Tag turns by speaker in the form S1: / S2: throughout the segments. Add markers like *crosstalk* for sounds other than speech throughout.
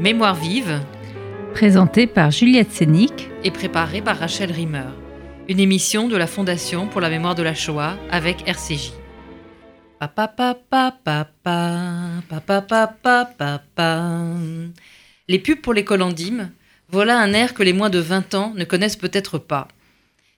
S1: Mémoire vive,
S2: Présenté par Juliette Sénic.
S1: et préparée par Rachel Rimmer. Une émission de la Fondation pour la mémoire de la Shoah avec RCJ. Papa, papa, papa, papa, papa, papa. Les pubs pour les colandimes, voilà un air que les moins de 20 ans ne connaissent peut-être pas.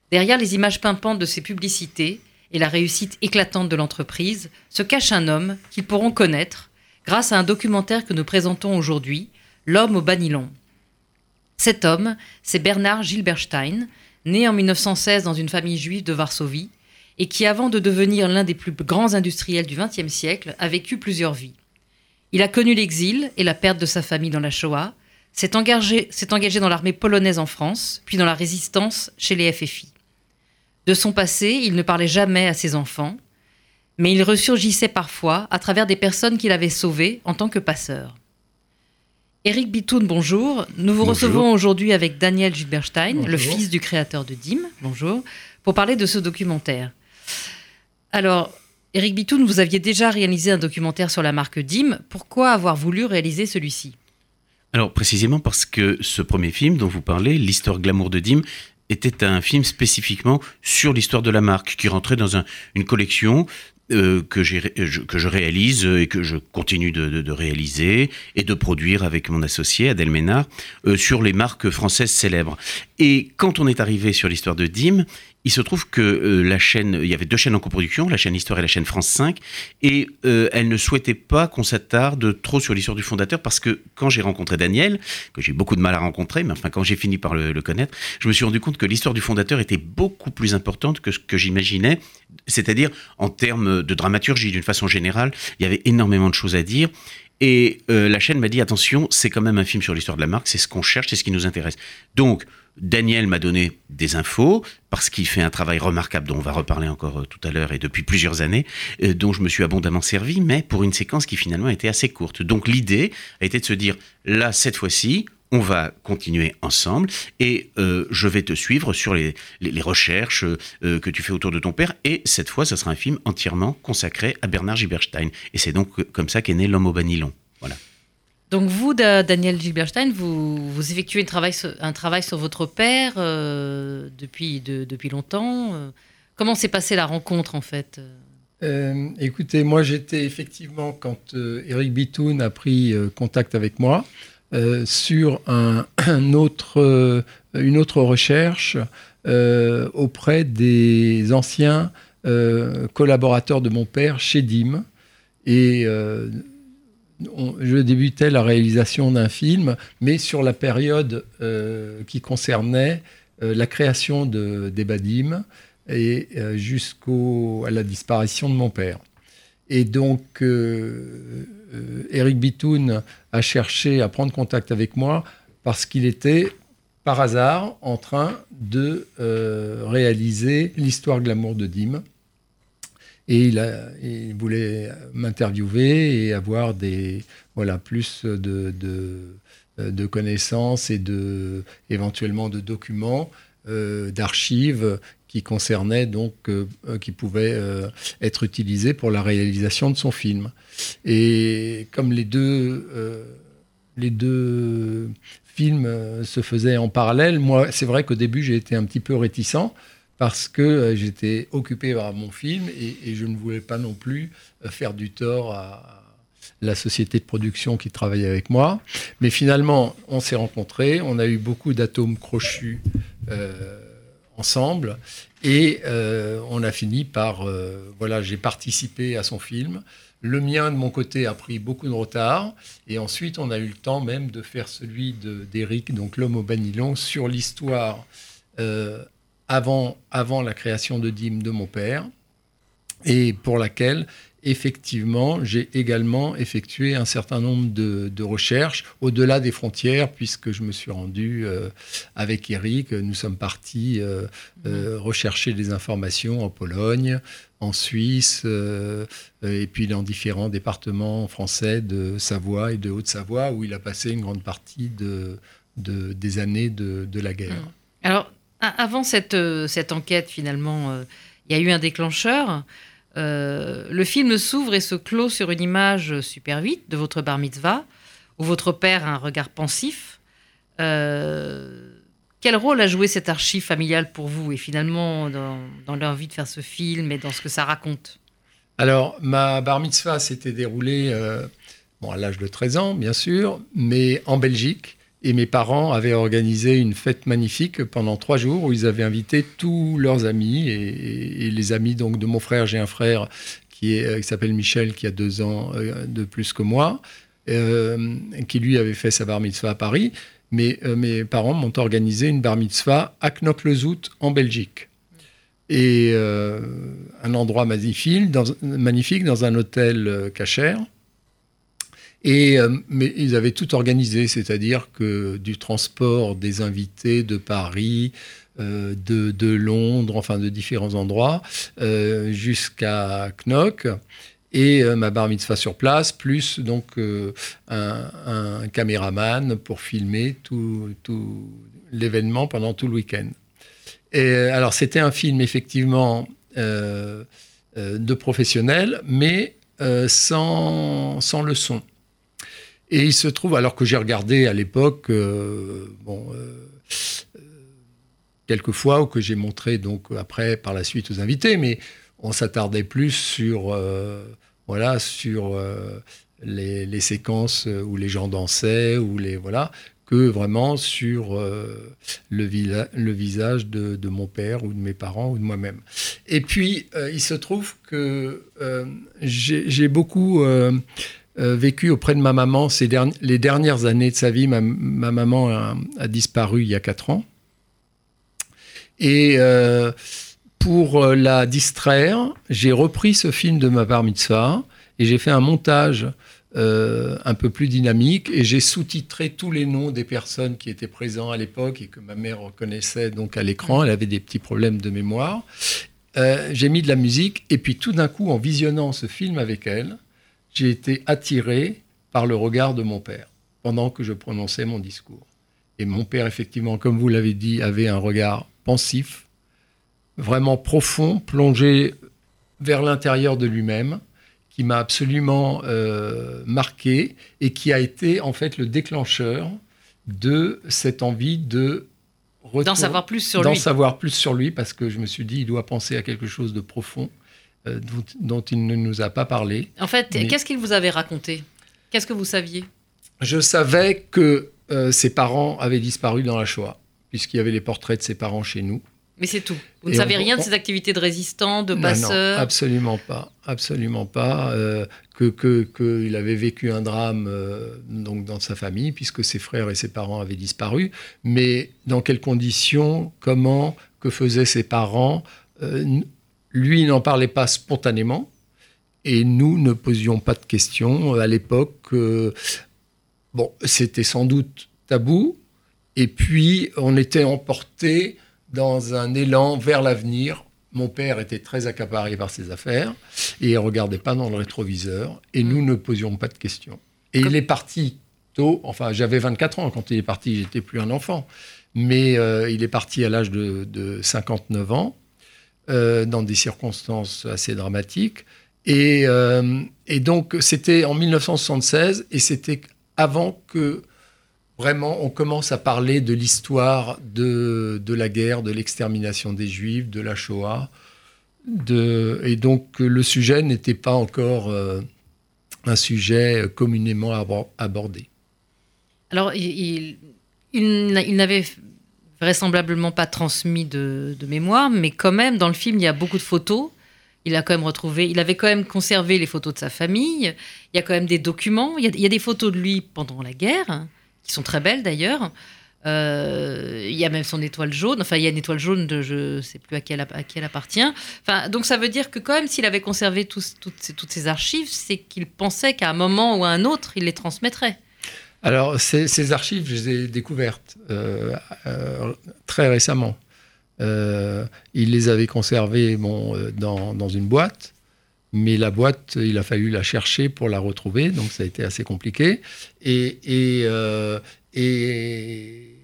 S1: Derrière les images pimpantes de ces publicités et la réussite éclatante de l'entreprise, se cache un homme qu'ils pourront connaître grâce à un documentaire que nous présentons aujourd'hui, L'homme au banilon. Cet homme, c'est Bernard Gilberstein, né en 1916 dans une famille juive de Varsovie, et qui, avant de devenir l'un des plus grands industriels du XXe siècle, a vécu plusieurs vies. Il a connu l'exil et la perte de sa famille dans la Shoah, s'est engagé, engagé dans l'armée polonaise en France, puis dans la résistance chez les FFI. De son passé, il ne parlait jamais à ses enfants, mais il ressurgissait parfois à travers des personnes qu'il avait sauvées en tant que passeur. Éric Bitoun, bonjour. Nous vous
S3: Bonjour.
S1: recevons aujourd'hui avec Daniel Gilberstein, le fils du créateur de DIM, bonjour, pour parler de ce documentaire. Alors, Éric Bitoun, vous aviez déjà réalisé un documentaire sur la marque DIM. Pourquoi avoir voulu réaliser celui-ci?
S3: Alors précisément parce que ce premier film dont vous parlez, l'histoire glamour de Dim, était un film spécifiquement sur l'histoire de la marque qui rentrait dans un- une collection euh, je- que je réalise et que je continue de, réaliser et de produire avec mon associé Adèle Ménard euh, sur les marques françaises célèbres. Et quand on est arrivé sur l'histoire de Dim, il se trouve que euh, la chaîne, il y avait deux chaînes en coproduction, la chaîne Histoire et la chaîne France 5, et euh, elle ne souhaitait pas qu'on s'attarde trop sur l'histoire du fondateur parce que quand j'ai rencontré Daniel, que j'ai beaucoup de mal à rencontrer, mais enfin quand j'ai fini par le, le connaître, je me suis rendu compte que l'histoire du fondateur était beaucoup plus importante que ce que j'imaginais, c'est-à-dire en termes de dramaturgie d'une façon générale, il y avait énormément de choses à dire. Et euh, la chaîne m'a dit attention, c'est quand même un film sur l'histoire de la marque, c'est ce qu'on cherche, c'est ce qui nous intéresse. Donc Daniel m'a donné des infos parce qu'il fait un travail remarquable dont on va reparler encore euh, tout à l'heure et depuis plusieurs années, euh, dont je me suis abondamment servi, mais pour une séquence qui finalement était assez courte. Donc l'idée a été de se dire là cette fois-ci. On va continuer ensemble et euh, je vais te suivre sur les, les- les recherches euh, que tu fais autour de ton père. Et cette fois, ce sera un film entièrement consacré à Bernard Giberstein. Et c'est donc euh, comme ça qu'est né L'homme au banilon. Voilà.
S1: Donc vous, Da- Daniel Gilberstein, vous, vous effectuez un travail, sur, un travail sur votre père euh, depuis, de- depuis longtemps. Comment s'est passée la rencontre en fait
S4: Euh, écoutez, moi j'étais effectivement, quand euh, Eric Bitoun a pris euh, contact avec moi, euh, sur un, *clears throat* euh, une autre recherche euh, auprès des anciens euh, collaborateurs de mon père chez DIM. Et euh, je débutais la réalisation d'un film, mais sur la période euh, qui concernait euh, la création de, des et euh, jusqu'à la disparition de mon père. Et donc, euh, euh, Eric Bitoun a cherché à prendre contact avec moi parce qu'il était, par hasard, en train de euh, réaliser l'histoire glamour de Dim. Et il, voulait m'interviewer et avoir des, voilà, plus de, de, de connaissances et de, éventuellement de documents, d'archives qui concernaient donc, euh, euh, qui pouvaient euh, être utilisés pour la réalisation de son film. Et comme les deux, les deux films se faisaient en parallèle, moi, c'est vrai qu'au début, j'ai été un petit peu réticent parce que j'étais occupé par mon film et, je ne voulais pas non plus faire du tort à la société de production qui travaillait avec moi. Mais finalement, on s'est rencontrés, on a eu beaucoup d'atomes crochus ensemble et euh, on a fini par, euh, voilà, j'ai participé à son film. Le mien, de mon côté, a pris beaucoup de retard. Et ensuite, on a eu le temps même de faire celui de- d'Éric, donc L'homme au banilon, sur l'histoire euh, avant, avant la création de Dîme de mon père, et pour laquelle, effectivement, j'ai également effectué un certain nombre de, de recherches au-delà des frontières, puisque je me suis rendu euh, avec Eric, nous sommes partis euh, euh, rechercher des informations en Pologne, en Suisse, et puis dans différents départements français de Savoie et de Haute-Savoie, où il a passé une grande partie de, de- des années de, la guerre.
S1: Alors, a- avant cette, cette enquête, finalement, il y a eu un déclencheur. Euh, le film s'ouvre et se clôt sur une image super 8 de votre bar mitzvah, où votre père a un regard pensif. Euh, quel rôle a joué cette archive familiale pour vous et finalement dans, dans l'envie de faire ce film et dans ce que ça raconte?
S4: Alors, ma bar mitzvah s'était déroulée euh, bon, à l'âge de 13 ans, bien sûr, mais en Belgique. Et mes parents avaient organisé une fête magnifique pendant trois jours où ils avaient invité tous leurs amis et, les amis donc de mon frère. J'ai un frère qui, qui s'appelle Michel, qui a deux ans euh, de plus que moi, euh, qui lui avait fait sa bar mitzvah à Paris. Mais euh, mes parents m'ont organisé une bar mitzvah à Knokke-le-Zout en Belgique. Et euh, un endroit magnifique dans, magnifique dans un hôtel euh, cachère. Et euh, mais ils avaient tout organisé, c'est-à-dire que du transport des invités de Paris, euh, de, de Londres, enfin de différents endroits, euh, jusqu'à Knock. Et euh, ma bar mitzvah sur place, plus donc euh, un, un caméraman pour filmer tout, tout l'événement pendant tout le week-end. Et euh, alors c'était un film effectivement de professionnels, mais sans, sans le son. Et il se trouve, alors que j'ai regardé à l'époque, euh, bon, euh, quelques fois, ou que j'ai montré donc après par la suite aux invités, mais on s'attardait plus sur, euh, voilà, sur les, séquences où les gens dansaient, ou les voilà, que vraiment sur le, visage de, mon père ou de mes parents ou de moi-même. Et puis, il se trouve que j'ai beaucoup euh, vécu auprès de ma maman ces les dernières années de sa vie. Ma, ma maman a, disparu il y a quatre ans. Et euh, pour euh, la distraire, j'ai repris ce film de ma bar mitzvah et j'ai fait un montage un peu plus dynamique et j'ai sous-titré tous les noms des personnes qui étaient présents à l'époque et que ma mère reconnaissait donc à l'écran. Elle avait des petits problèmes de mémoire. J'ai mis de la musique et puis tout d'un coup, en visionnant ce film avec elle, j'ai été attiré par le regard de mon père pendant que je prononçais mon discours. Et mon père, effectivement, comme vous l'avez dit, avait un regard pensif, vraiment profond, plongé vers l'intérieur de lui-même, qui m'a absolument euh, marqué et qui a été en fait le déclencheur de cette envie de
S1: D'en savoir plus sur
S4: d'en
S1: lui.
S4: savoir plus sur lui parce que je me suis dit il doit penser à quelque chose de profond euh, dont, dont il ne nous a pas parlé.
S1: En fait,
S4: Mais-
S1: qu'est-ce qu'il vous avait raconté? Qu'est-ce que vous saviez?
S4: Je savais que euh, ses parents avaient disparu dans la Shoah puisqu'il y avait les portraits de ses parents chez nous.
S1: Mais c'est tout. Vous
S4: Et
S1: ne savez
S4: on-
S1: rien de ses activités de résistant, de passeur
S4: non, absolument pas, absolument pas. euh, que que qu'il avait vécu un drame euh, donc dans sa famille puisque ses frères et ses parents avaient disparu, mais dans quelles conditions, comment, que faisaient ses parents? euh, lui il n'en parlait pas spontanément et nous ne posions pas de questions à l'époque. euh, bon, c'était sans doute tabou. Et puis, on était emporté dans un élan vers l'avenir. Mon père était très accaparé par ses affaires et il regardait pas dans le rétroviseur. Et nous ne posions pas de questions. Et il est parti tôt. Enfin, j'avais 24 ans quand il est parti. J'étais plus un enfant. Mais euh, il est parti à l'âge de, de 59 ans, euh, dans des circonstances assez dramatiques. Et, euh, donc, c'était en 1976 et c'était avant que vraiment on commence à parler de l'histoire de, de la guerre, de l'extermination des Juifs, de la Shoah. Et donc, le sujet n'était pas encore euh, un sujet communément abor- abordé.
S1: Alors, il, il n'avait vraisemblablement pas transmis de, mémoire, mais quand même, dans le film, il y a beaucoup de photos. Il a quand même retrouvé, il avait quand même conservé les photos de sa famille. Il y a quand même des documents. Il y a, des photos de lui pendant la guerre, qui sont très belles d'ailleurs. Euh, il y a même son étoile jaune. Enfin, il y a une étoile jaune de je sais plus à qui elle, appartient. Enfin, donc ça veut dire que quand même, s'il avait conservé toutes, ces, toutes ces archives, c'est qu'il pensait qu'à un moment ou à un autre, il les transmettrait.
S4: Alors, ces, archives, je les ai découvertes euh, euh, très récemment. Euh, il les avait conservées bon, dans, dans une boîte, mais la boîte, il a fallu la chercher pour la retrouver, donc ça a été assez compliqué. Et, et, et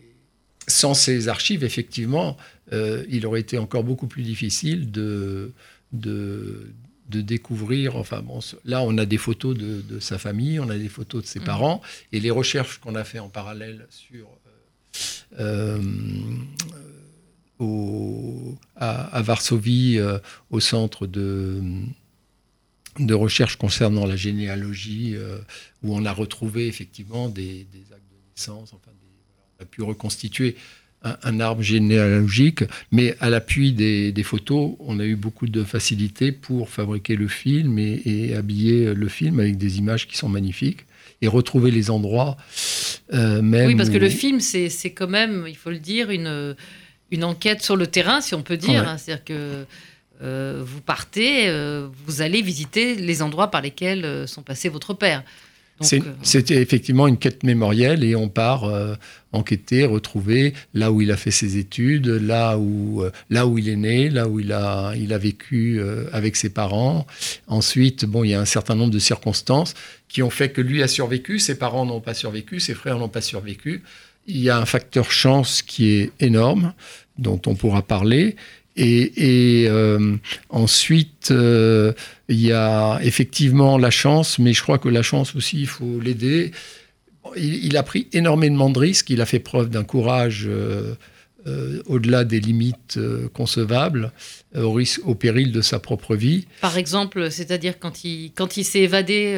S4: sans ces archives, effectivement, il aurait été encore beaucoup plus difficile de, de, de découvrir. Enfin bon, là, on a des photos de, sa famille, on a des photos de ses mmh. parents, et les recherches qu'on a fait en parallèle sur euh, à, Varsovie, au centre de de recherche concernant la généalogie, où on a retrouvé effectivement des, actes de naissance, enfin, on a pu reconstituer un, arbre généalogique, mais à l'appui des, photos, on a eu beaucoup de facilité pour fabriquer le film et, habiller le film avec des images qui sont magnifiques et retrouver les endroits
S1: euh, même. Oui, parce que le film, c'est quand même, il faut le dire, une, une enquête sur le terrain, si on peut dire. Hein. C'est-à-dire que euh, vous partez, euh, vous allez visiter les endroits par lesquels sont passés votre père.
S4: Euh, c'était effectivement une quête mémorielle et on part euh, enquêter, retrouver là où il a fait ses études, là où, euh, là où il est né, là où il a, il a vécu avec ses parents. Ensuite, bon, il y a un certain nombre de circonstances qui ont fait que lui a survécu, ses parents n'ont pas survécu, ses frères n'ont pas survécu. Il y a un facteur chance qui est énorme, dont on pourra parler. Et, euh, ensuite, euh, il y a effectivement la chance, mais je crois que la chance aussi, il faut l'aider. Il, a pris énormément de risques, il a fait preuve d'un courage euh, au-delà des limites concevables, au, risque, au péril de sa propre vie.
S1: Par exemple, c'est-à-dire quand il, quand il s'est évadé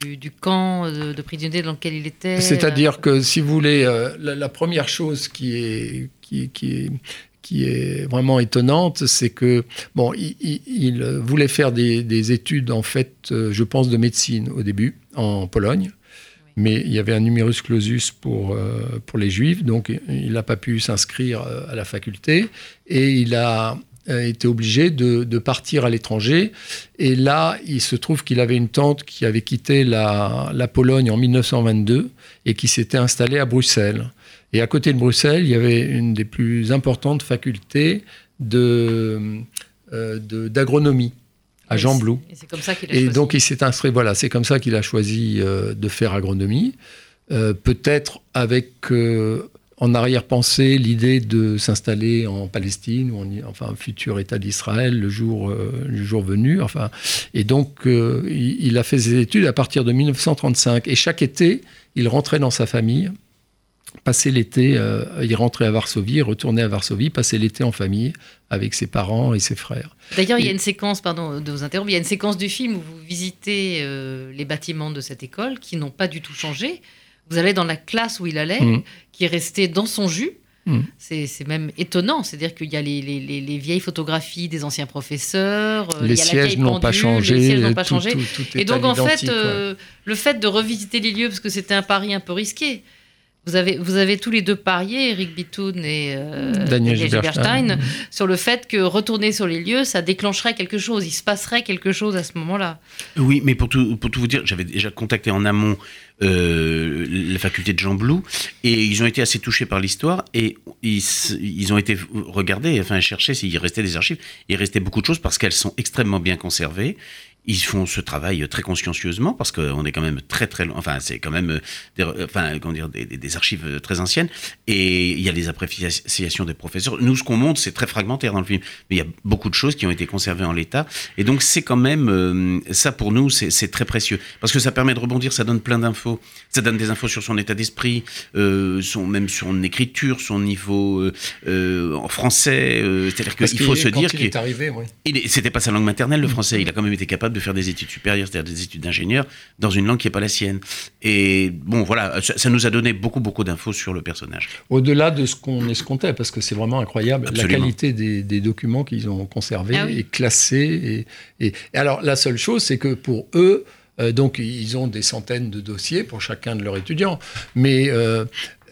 S1: du, camp de, prisonniers dans lequel il était
S4: C'est-à-dire que, si vous voulez, la, première chose qui est, qui, qui est qui est vraiment étonnante, c'est que bon, il, voulait faire des, études en fait, euh, je pense, de médecine au début en Pologne, mais il y avait un numerus clausus pour euh, pour les juifs, donc il n'a pas pu s'inscrire euh, à la faculté et il a été obligé de, de partir à l'étranger. Et là, il se trouve qu'il avait une tante qui avait quitté la, la Pologne en 1922 et qui s'était installée à Bruxelles. Et à côté de Bruxelles, il y avait une des plus importantes facultés de, euh, d'agronomie à Jean Blou.
S1: Et c'est comme ça qu'il a
S4: Et donc il s'est inscrit, voilà, c'est comme ça qu'il a choisi euh, de faire agronomie. Euh, peut-être avec en arrière-pensée l'idée de s'installer en Palestine ou en, enfin un futur État d'Israël le jour le jour venu. Enfin, et donc il, il, a fait ses études à partir de 1935 et chaque été il rentrait dans sa famille passer l'été, euh, il rentrait à Varsovie, retournait à Varsovie, passer l'été en famille avec ses parents et ses frères.
S1: D'ailleurs, il y a une séquence, pardon de vous interrompre, il y a une séquence du film où vous visitez euh, les bâtiments de cette école qui n'ont pas du tout changé. Vous allez dans la classe où il allait, mmh. qui est restée dans son jus. Mmh. C'est même étonnant, c'est-à-dire qu'il y a les, vieilles photographies des anciens professeurs,
S4: euh, les sièges n'ont pas changé,
S1: les sièges n'ont pas changé. et donc en fait, le fait de revisiter les lieux, parce que c'était un pari un peu risqué, vous avez, vous avez tous les deux parié, Eric Bitoun et euh, Daniel Gilberstein, sur le fait que retourner sur les lieux, ça déclencherait quelque chose, il se passerait quelque chose à ce moment-là.
S3: Oui, mais pour tout, pour tout vous dire, j'avais déjà contacté en amont euh, la faculté de Jean Blou et ils ont été assez touchés par l'histoire et ils, ont été regardés, enfin chercher s'il restait des archives. Il restait beaucoup de choses parce qu'elles sont extrêmement bien conservées. Ils font ce travail très consciencieusement parce qu'on est quand même très très loin. Enfin, c'est quand même des, enfin, comment dire, des, archives très anciennes et il y a des appréciations des professeurs. Nous, ce qu'on montre, c'est très fragmentaire dans le film, mais il y a beaucoup de choses qui ont été conservées en l'état et donc c'est quand même euh, ça pour nous, c'est très précieux parce que ça permet de rebondir, ça donne plein d'infos, ça donne des infos sur son état d'esprit, euh, son même son écriture, son niveau euh, euh en français. Euh, c'est-à-dire qu'il faut se dire
S4: qu'il est arrivé, oui.
S3: C'était pas sa langue maternelle, le français. Il a quand même été capable de faire des études supérieures, c'est-à-dire des études d'ingénieur, dans une langue qui n'est pas la sienne. Et bon, voilà, ça, nous a donné beaucoup, beaucoup d'infos sur le personnage.
S4: Au-delà de ce qu'on escomptait, parce que c'est vraiment incroyable, la qualité des, documents qu'ils ont conservés ah et classés. Et, alors, la seule chose, c'est que pour eux, euh, donc ils ont des centaines de dossiers pour chacun de leurs étudiants, mais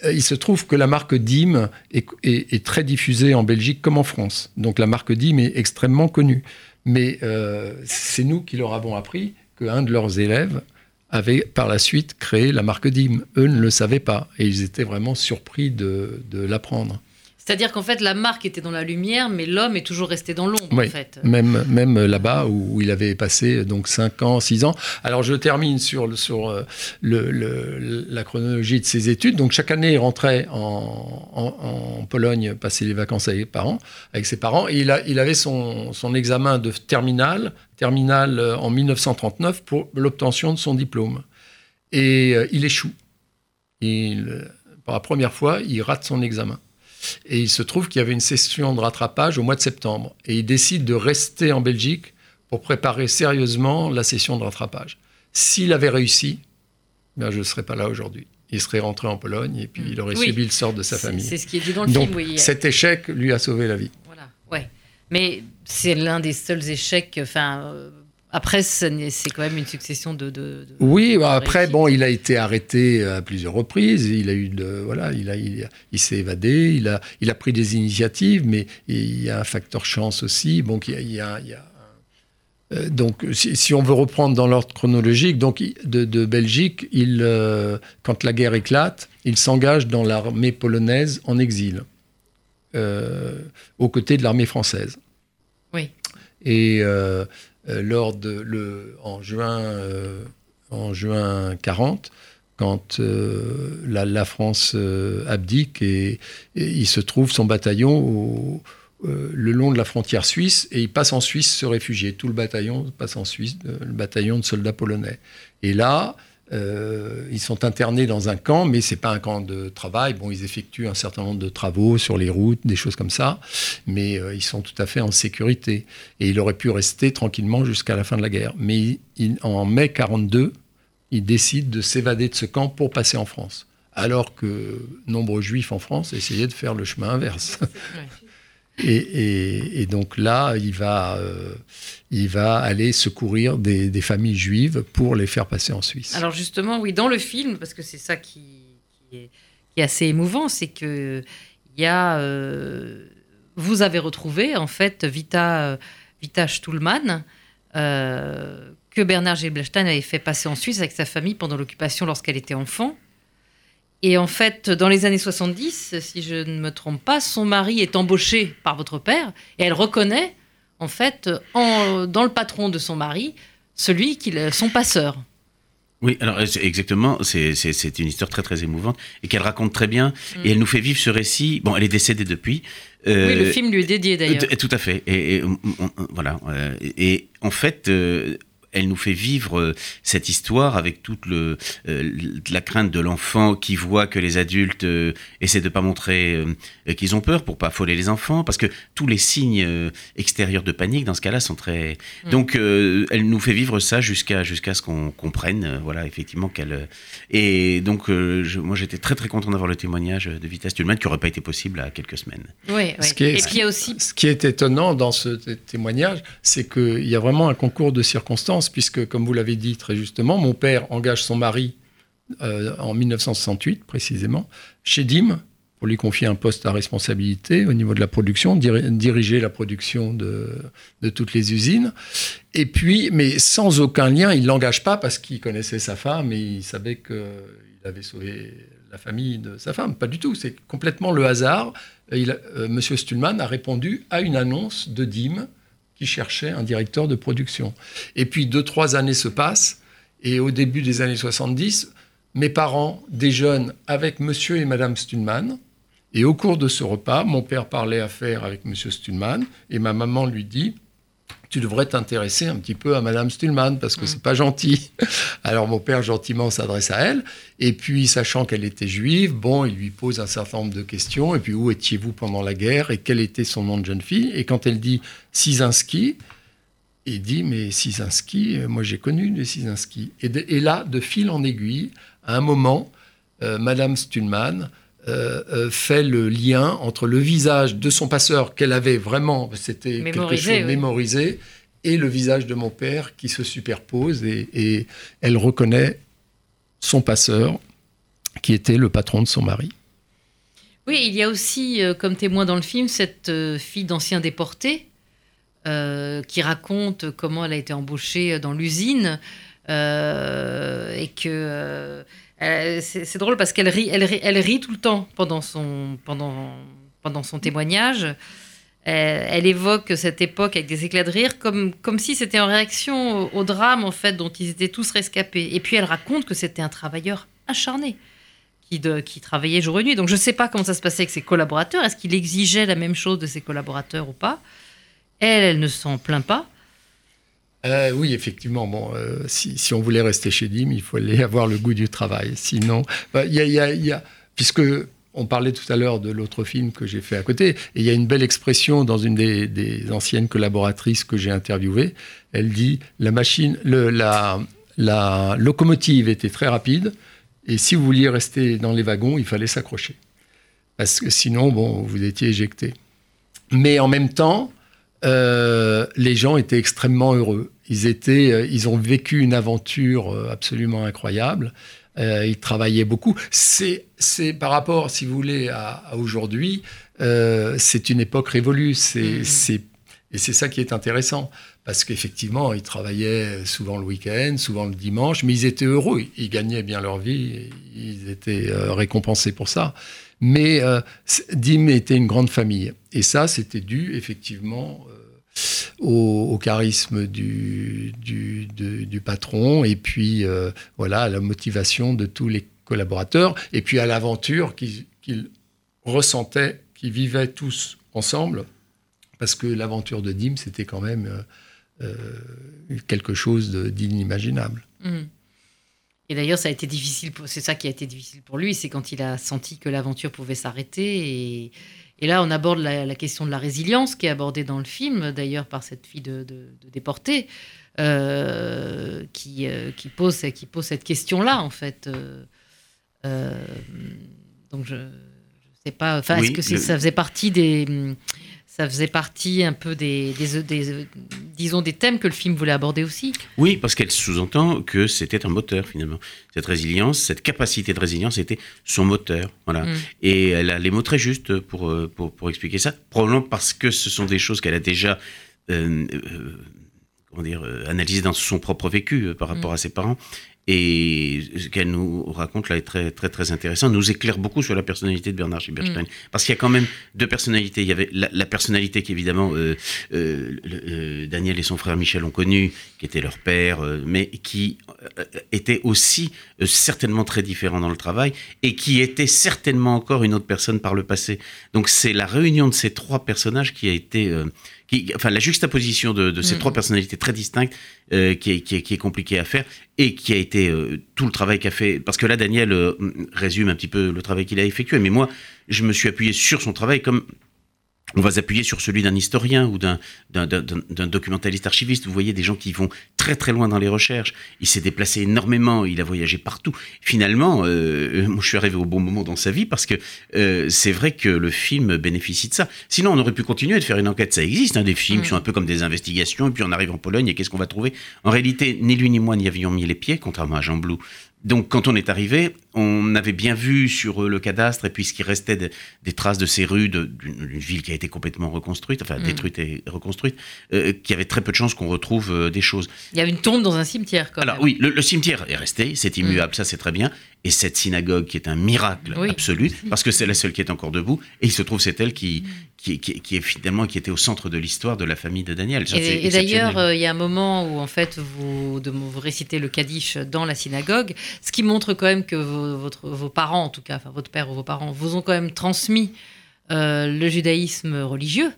S4: euh, il se trouve que la marque DIM est, est, très diffusée en Belgique comme en France. Donc la marque DIM est extrêmement connue. Mais euh, c'est nous qui leur avons appris qu'un de leurs élèves avait par la suite créé la marque DIM. Eux ne le savaient pas et ils étaient vraiment surpris de, l'apprendre.
S1: C'est-à-dire qu'en fait, la marque était dans la lumière, mais l'homme est toujours resté dans l'ombre,
S4: Oui,
S1: en fait.
S4: même, même là-bas où il avait passé donc 5 ans, 6 ans. Alors je termine sur, euh, le, le- la chronologie de ses études. Donc chaque année, il rentrait en, en- en Pologne passer les vacances avec, les parents, avec ses parents. Et il, a, il avait son, son examen de terminale, terminale euh, en 1939 pour l'obtention de son diplôme. Et euh, il échoue. Il, pour la première fois, il rate son examen. Et il se trouve qu'il y avait une session de rattrapage au mois de septembre. Et il décide de rester en Belgique pour préparer sérieusement la session de rattrapage. S'il avait réussi, ben je ne serais pas là aujourd'hui. Il serait rentré en Pologne et puis il aurait
S1: Oui.
S4: subi le sort de sa famille.
S1: C'est ce qui est dit dans le
S4: Donc
S1: film, oui.
S4: cet échec lui a sauvé la vie.
S1: Voilà, ouais. Mais c'est l'un des seuls échecs. Enfin, euh, après, c'est quand même une succession de. de- de-
S4: Oui, bah, après, bon, il a été arrêté à plusieurs reprises. Il a eu de, voilà, il a, il, s'est évadé. Il a, il a pris des initiatives, mais il y a un facteur chance aussi. Donc, il y a, il y a- il y a- euh, donc, si, si on veut reprendre dans l'ordre chronologique, donc de, de Belgique, il, euh, quand la guerre éclate, il s'engage dans l'armée polonaise en exil, euh, aux côtés de l'armée française.
S1: Oui.
S4: Et lors de le, en juin, euh, en juin 40, quand euh, la, la France euh, abdique et, il se trouve son bataillon au- euh, le long de la frontière suisse et il passe en Suisse se réfugier. Tout le bataillon passe en Suisse, euh, le bataillon de soldats polonais. Et là, euh, ils sont internés dans un camp, mais c'est pas un camp de travail. Bon, ils effectuent un certain nombre de travaux sur les routes, des choses comme ça, mais euh, ils sont tout à fait en sécurité. Et il aurait pu rester tranquillement jusqu'à la fin de la guerre. Mais en mai 42, il décide de s'évader de ce camp pour passer en France. Alors que nombreux juifs en France essayaient de faire le chemin inverse. Et, donc là, il va, euh, il va aller secourir des, familles juives pour les faire passer en Suisse.
S1: Alors justement, oui, dans le film, parce que c'est ça qui, est, assez émouvant, c'est que y a, euh, vous avez retrouvé en fait Vita, Vita Stuhlmann, euh, que Bernard Gilbestein avait fait passer en Suisse avec sa famille pendant l'occupation lorsqu'elle était enfant. Et en fait, dans les années 70, si je ne me trompe pas, son mari est embauché par votre père et elle reconnaît, en fait, en- dans le patron de son mari, celui qui, son passeur.
S3: Oui, alors exactement, c'est- une histoire très très émouvante et qu'elle raconte très bien et elle nous fait vivre ce récit. Bon, elle est décédée depuis. euh,
S1: Oui, le film lui est dédié d'ailleurs.
S3: Tout à fait. Et, et, on- on- on- voilà. euh, Et, en fait, euh, elle nous fait vivre euh, cette histoire avec toute le, euh, la crainte de l'enfant qui voit que les adultes euh, essaient de pas montrer euh, qu'ils ont peur pour pas affoler les enfants, parce que tous les signes euh, extérieurs de panique dans ce cas-là sont très.
S1: Mm.
S3: Donc, euh, elle nous fait vivre ça jusqu'à jusqu'à ce qu'on comprenne, euh, voilà, effectivement qu'elle. Et donc, euh, je- moi, j'étais très très content d'avoir le témoignage de Vita Stulman qui aurait pas été possible à quelques semaines.
S1: Oui, oui.
S4: Ce qui est-
S1: Et puis il y a aussi.
S4: Ce qui est étonnant dans ce té- témoignage, c'est qu'il y a vraiment un concours de circonstances, puisque, comme vous l'avez dit très justement, mon père engage son mari euh, en 1968, précisément, chez DIM, pour lui confier un poste à responsabilité au niveau de la production, diri- diriger la production de, toutes les usines. Et puis, mais sans aucun lien, il l'engage pas parce qu'il connaissait sa femme et il savait qu'il avait sauvé la famille de sa femme. Pas du tout, c'est complètement le hasard. Il, euh, Monsieur Stulman a répondu à une annonce de DIM qui cherchait un directeur de production. Et puis deux, trois années se passent, et au début des années 70, mes parents déjeunent avec Monsieur et Madame Stulman. Et au cours de ce repas, mon père parlait affaires avec Monsieur Stulman, et ma maman lui dit tu devrais t'intéresser un petit peu à Madame Stulman parce que c'est pas gentil. *laughs* Alors mon père gentiment s'adresse à elle. Et puis sachant qu'elle était juive, bon, il lui pose un certain nombre de questions. Et puis où étiez-vous pendant la guerre et quel était son nom de jeune fille? Et quand elle dit Sizinski, il dit mais Sizinski, euh, moi j'ai connu les Sizinski et, de- et là de fil en aiguille, à un moment, euh, Madame Stulman euh, euh, fait le lien entre le visage de son passeur qu'elle avait vraiment, c'était quelque chose
S1: oui.
S4: mémorisé, et le visage de mon père qui se superpose et, et elle reconnaît son passeur qui était le patron de son mari.
S1: Oui, il y a aussi euh, comme témoin dans le film cette euh, fille d'ancien déporté euh, qui raconte comment elle a été embauchée dans l'usine et que euh, c'est drôle parce qu'elle rit, elle rit, elle rit tout le temps pendant son pendant pendant son témoignage. Elle, elle évoque cette époque avec des éclats de rire, comme, comme si c'était en réaction au, drame en fait dont ils étaient tous rescapés. Et puis elle raconte que c'était un travailleur acharné qui, qui travaillait jour et nuit. Donc je ne sais pas comment ça se passait avec ses collaborateurs. Est-ce qu'il exigeait la même chose de ses collaborateurs ou pas? Elle, elle ne s'en plaint pas.
S4: Euh, oui, effectivement. Bon, euh, si, on voulait rester chez Dim, il fallait *laughs* avoir le goût du travail. Sinon, bah, il y a, puisque on parlait tout à l'heure de l'autre film que j'ai fait à côté, et il y a une belle expression dans une des, anciennes collaboratrices que j'ai interviewées. Elle dit la machine, la locomotive était très rapide, et si vous vouliez rester dans les wagons, il fallait s'accrocher, parce que sinon, bon, vous étiez éjecté. Mais en même temps, euh, les gens étaient extrêmement heureux. Ils, étaient, euh, ils ont vécu une aventure euh, absolument incroyable. Euh, ils travaillaient beaucoup. C'est, c'est par rapport, si vous voulez, à, à aujourd'hui, euh, c'est une époque révolue. C'est,
S1: Mhm.
S4: c'est, et c'est ça qui est intéressant. Parce qu'effectivement, ils travaillaient souvent le week-end, souvent le dimanche, mais ils étaient heureux. Ils gagnaient bien leur vie. Ils étaient euh, récompensés pour ça. Mais Dim était une grande famille. Et ça, c'était dû effectivement au, charisme du, du, patron et puis euh, voilà, à la motivation de tous les collaborateurs et puis à l'aventure qu'ils ressentaient, qu'ils vivaient tous ensemble. Parce que l'aventure de Dim, c'était quand même euh, euh, quelque chose d'inimaginable.
S1: Mhm. Et d'ailleurs, ça a été difficile. C'est ça qui a été difficile pour lui, c'est quand il a senti que l'aventure pouvait s'arrêter. Et, et là, on aborde la, la question de la résilience qui est abordée dans le film, d'ailleurs par cette fille de, de, de déportée, euh, qui, euh, qui, pose, qui pose cette question-là, en fait. Euh, donc, je ne sais pas. Enfin,
S3: Oui,
S1: est-ce que
S3: le-
S1: ça faisait partie des. Ça faisait partie un peu des, des, des- disons, des thèmes que le film voulait aborder aussi.
S3: Oui, parce qu'elle sous-entend que c'était un moteur finalement. Cette résilience, cette capacité de résilience était son moteur. Voilà.
S1: Mm.
S3: Et elle a les mots très justes pour, euh, pour, pour expliquer ça. Probablement parce que ce sont des choses qu'elle a déjà euh, euh, comment dire, analysées dans son propre vécu euh, par rapport
S1: Mm.
S3: à ses parents. Et ce qu'elle nous raconte là est très, très, très intéressant, nous éclaire beaucoup sur la personnalité de Bernard Schieberstein.
S1: Mm.
S3: Parce qu'il y a quand même deux personnalités. Il y avait la, la personnalité qu'évidemment euh, euh, euh, Daniel et son frère Michel ont connue, qui était leur père, mais qui était aussi certainement très différent dans le travail et qui était certainement encore une autre personne par le passé. Donc c'est la réunion de ces trois personnages qui a été, qui, enfin la juxtaposition de, de ces
S1: Mhm.
S3: trois personnalités très distinctes euh, qui, est, qui, est, qui est compliquée à faire et qui a été euh, tout le travail qu'a fait. Parce que là, Daniel euh, résume un petit peu le travail qu'il a effectué, mais moi, je me suis appuyé sur son travail comme on va s'appuyer sur celui d'un historien ou d'un documentaliste archiviste. Vous voyez des gens qui vont très très loin dans les recherches. Il s'est déplacé énormément, il a voyagé partout. Finalement, euh, moi je suis arrivé au bon moment dans sa vie parce que euh, c'est vrai que le film bénéficie de ça. Sinon, on aurait pu continuer de faire une enquête. Ça existe, hein, des films qui
S1: Mm.
S3: sont un peu comme des investigations. Et puis on arrive en Pologne et qu'est-ce qu'on va trouver? En réalité, ni lui ni moi n'y avions mis les pieds, contrairement à Jean Blou. Donc, quand on est arrivé, on avait bien vu sur euh, le cadastre et puis ce qui restait de- des traces de ces rues d'une ville qui a été complètement reconstruite, enfin
S1: Mm.
S3: détruite et reconstruite, euh, qu'il y avait très peu de chances qu'on retrouve euh, des choses.
S1: Il y a une tombe dans un cimetière, quand
S3: Alors
S1: même.
S3: oui, le, le cimetière est resté, c'est immuable, ça c'est très bien. Et cette synagogue qui est un miracle
S1: Oui.
S3: absolu, parce que c'est la seule qui est encore debout, et il se trouve c'est elle qui, qui, qui, qui est finalement qui était au centre de l'histoire de la famille de Daniel. Ça,
S1: Et, et d'ailleurs, euh, il y a un moment où en fait vous, de, vous récitez le Kaddish dans la synagogue, ce qui montre quand même que vos, votre- vos parents, en tout cas, enfin votre père ou vos parents, vous ont quand même transmis euh, le judaïsme religieux.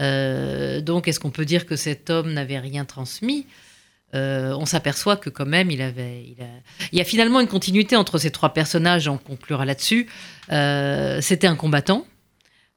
S1: Euh, donc, est-ce qu'on peut dire que cet homme n'avait rien transmis? Euh, On s'aperçoit que quand même, il avait, il, y a finalement une continuité entre ces trois personnages. On conclura là-dessus. Euh, C'était un combattant.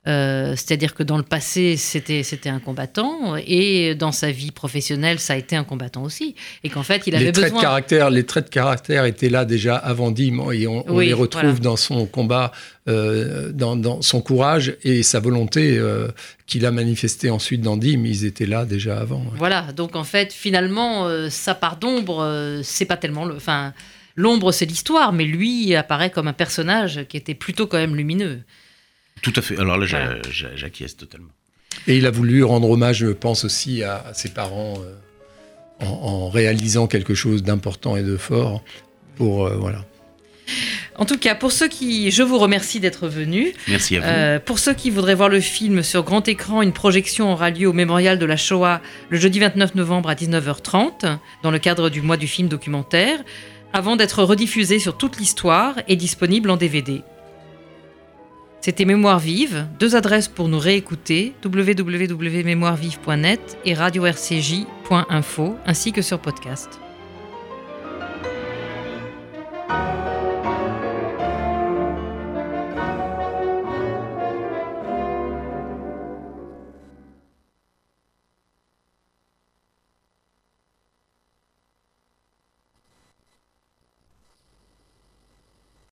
S1: Euh, C'est-à-dire que dans le passé, c'était c'était un combattant, et dans sa vie professionnelle, ça a été un combattant aussi. Et qu'en fait, il avait
S4: les traits
S1: besoin.
S4: de caractère, les traits de caractère étaient là déjà avant Dim et on, on
S1: Oui,
S4: les retrouve
S1: voilà.
S4: dans son combat, euh, dans, dans son courage et sa volonté euh, qu'il a manifesté ensuite dans Dim. Ils étaient là déjà avant. ouais.
S1: Voilà, donc en fait, finalement, sa part d'ombre, c'est pas tellement le. Enfin, l'ombre, c'est l'histoire, mais lui apparaît comme un personnage qui était plutôt quand même lumineux.
S3: Tout à fait. Alors là,
S1: Voilà.
S3: j'acquiesce totalement.
S4: Et il a voulu rendre hommage, je pense aussi, à, à ses parents euh, en, en réalisant quelque chose d'important et de fort. Pour euh, voilà.
S1: En tout cas, pour ceux qui, je vous remercie d'être venus.
S3: Merci à vous.
S1: Euh, pour ceux qui voudraient voir le film sur grand écran, une projection aura lieu au Mémorial de la Shoah le jeudi 29 novembre à 19h30, dans le cadre du mois du film documentaire, avant d'être rediffusé sur toute l'histoire et disponible en DVD. C'était Mémoire Vive, deux adresses pour nous réécouter, www.mémoirevive.net et radio-rcj.info, ainsi que sur podcast.